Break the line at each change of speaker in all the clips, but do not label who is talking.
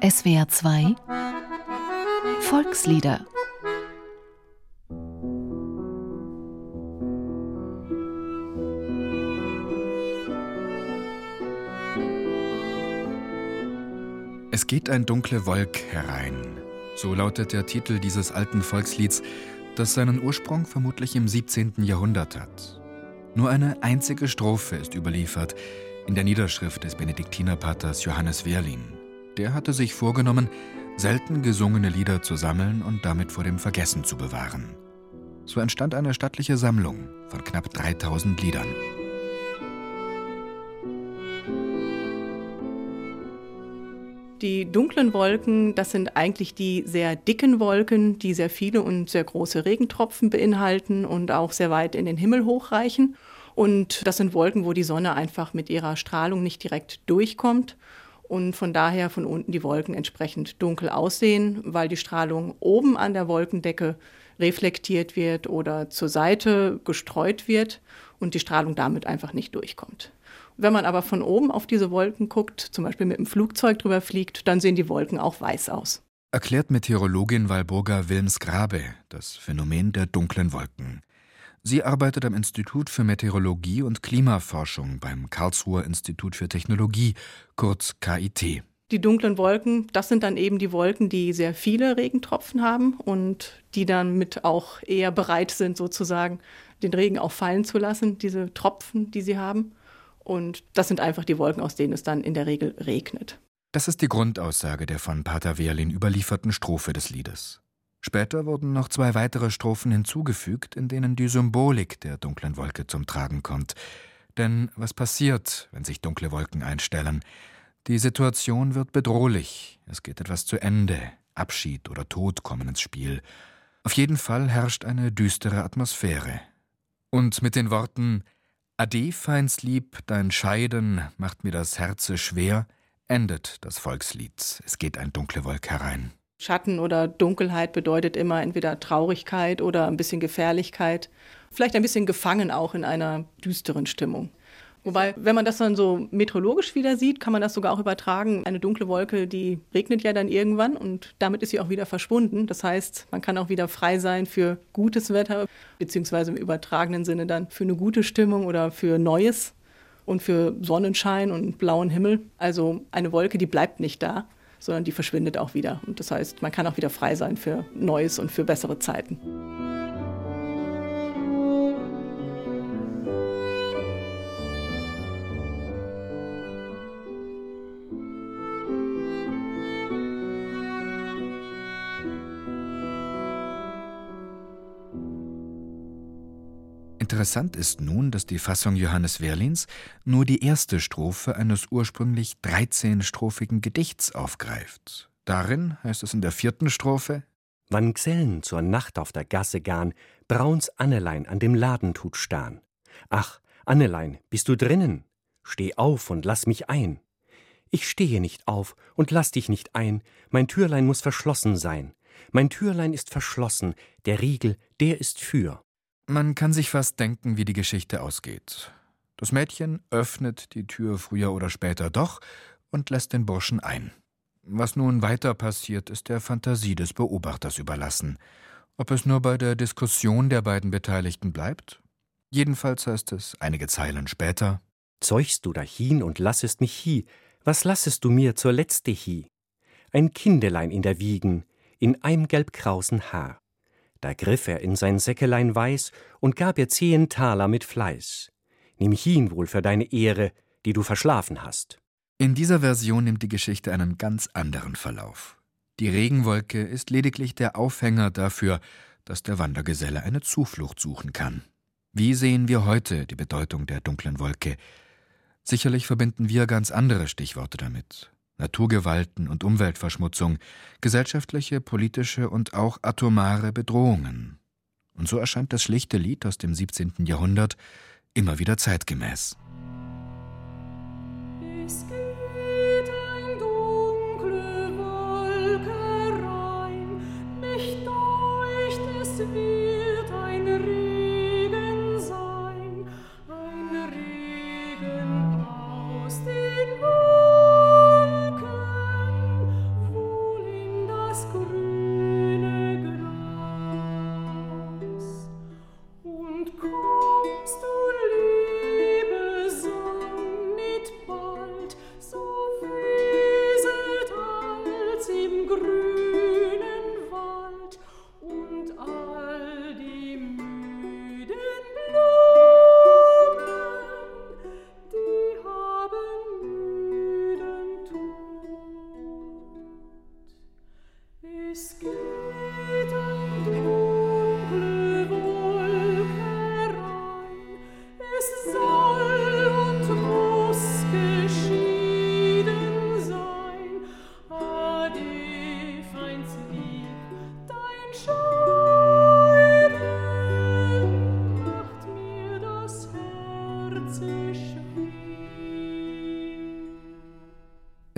SWR 2 Volkslieder
Es geht ein dunkle Wolk herein. So lautet der Titel dieses alten Volkslieds, das seinen Ursprung vermutlich im 17. Jahrhundert hat. Nur eine einzige Strophe ist überliefert in der Niederschrift des Benediktinerpaters Johannes Wehrlin. Der hatte sich vorgenommen, selten gesungene Lieder zu sammeln und damit vor dem Vergessen zu bewahren. So entstand eine stattliche Sammlung von knapp 3000 Liedern.
Die dunklen Wolken, das sind eigentlich die sehr dicken Wolken, die sehr viele und sehr große Regentropfen beinhalten und auch sehr weit in den Himmel hochreichen. Und das sind Wolken, wo die Sonne einfach mit ihrer Strahlung nicht direkt durchkommt und von daher von unten die Wolken entsprechend dunkel aussehen, weil die Strahlung oben an der Wolkendecke reflektiert wird oder zur Seite gestreut wird und die Strahlung damit einfach nicht durchkommt. Wenn man aber von oben auf diese Wolken guckt, zum Beispiel mit dem Flugzeug drüber fliegt, dann sehen die Wolken auch weiß aus.
Erklärt Meteorologin Walburga Wilms Grabe das Phänomen der dunklen Wolken. Sie arbeitet am Institut für Meteorologie und Klimaforschung beim Karlsruher Institut für Technologie, kurz KIT.
Die dunklen Wolken, das sind dann eben die Wolken, die sehr viele Regentropfen haben und die dann mit auch eher bereit sind, sozusagen den Regen auch fallen zu lassen, diese Tropfen, die sie haben. Und das sind einfach die Wolken, aus denen es dann in der Regel regnet.
Das ist die Grundaussage der von Pater Wehrlin überlieferten Strophe des Liedes. Später wurden noch zwei weitere Strophen hinzugefügt, in denen die Symbolik der dunklen Wolke zum Tragen kommt. Denn was passiert, wenn sich dunkle Wolken einstellen? Die Situation wird bedrohlich, es geht etwas zu Ende, Abschied oder Tod kommen ins Spiel. Auf jeden Fall herrscht eine düstere Atmosphäre. Und mit den Worten Ade, Feinslieb, dein Scheiden macht mir das Herze schwer, endet das Volkslied. Es geht ein dunkle Wolk herein.
Schatten oder Dunkelheit bedeutet immer entweder Traurigkeit oder ein bisschen Gefährlichkeit, vielleicht ein bisschen gefangen auch in einer düsteren Stimmung. Wobei, wenn man das dann so meteorologisch wieder sieht, kann man das sogar auch übertragen. Eine dunkle Wolke, die regnet ja dann irgendwann und damit ist sie auch wieder verschwunden. Das heißt, man kann auch wieder frei sein für gutes Wetter, beziehungsweise im übertragenen Sinne dann für eine gute Stimmung oder für Neues und für Sonnenschein und blauen Himmel. Also eine Wolke, die bleibt nicht da, sondern die verschwindet auch wieder. Und das heißt, man kann auch wieder frei sein für Neues und für bessere Zeiten.
Interessant ist nun, dass die Fassung Johannes Wehrlins nur die erste Strophe eines ursprünglich 13-strophigen Gedichts aufgreift. Darin heißt es in der vierten Strophe:
Wann Gsellen zur Nacht auf der Gasse gahn, Brauns Annelein an dem Laden tut stahn. Ach, Annelein, bist du drinnen? Steh auf und lass mich ein. Ich stehe nicht auf und lass dich nicht ein, mein Türlein muss verschlossen sein. Mein Türlein ist verschlossen, der Riegel, der ist für.
Man kann sich fast denken, wie die Geschichte ausgeht. Das Mädchen öffnet die Tür früher oder später doch und lässt den Burschen ein. Was nun weiter passiert, ist der Fantasie des Beobachters überlassen. Ob es nur bei der Diskussion der beiden Beteiligten bleibt? Jedenfalls heißt es einige Zeilen später:
Zeuchst du dahin und lassest mich hie, was lassest du mir zur letzte hie? Ein Kindelein in der Wiegen, in einem gelbkrausen Haar. Da griff er in sein Säckelein weiß und gab ihr zehn Taler mit Fleiß. Nimm hin wohl für deine Ehre, die du verschlafen hast.
In dieser Version nimmt die Geschichte einen ganz anderen Verlauf. Die Regenwolke ist lediglich der Aufhänger dafür, dass der Wandergeselle eine Zuflucht suchen kann. Wie sehen wir heute die Bedeutung der dunklen Wolke? Sicherlich verbinden wir ganz andere Stichworte damit. Naturgewalten und Umweltverschmutzung, gesellschaftliche, politische und auch atomare Bedrohungen. Und so erscheint das schlichte Lied aus dem 17. Jahrhundert immer wieder zeitgemäß.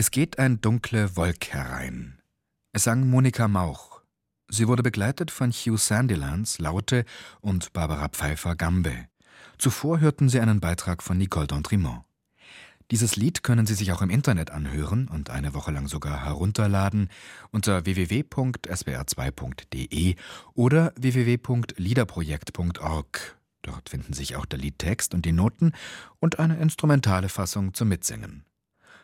Es geht ein dunkle Wolk herein. Es sang Monika Mauch. Sie wurde begleitet von Hugh Sandilands Laute und Barbara Pfeiffer Gambe. Zuvor hörten Sie einen Beitrag von Nicole D'Entremont. Dieses Lied können Sie sich auch im Internet anhören und eine Woche lang sogar herunterladen unter www.sbr2.de oder www.liederprojekt.org. Dort finden sich auch der Liedtext und die Noten und eine instrumentale Fassung zum Mitsingen.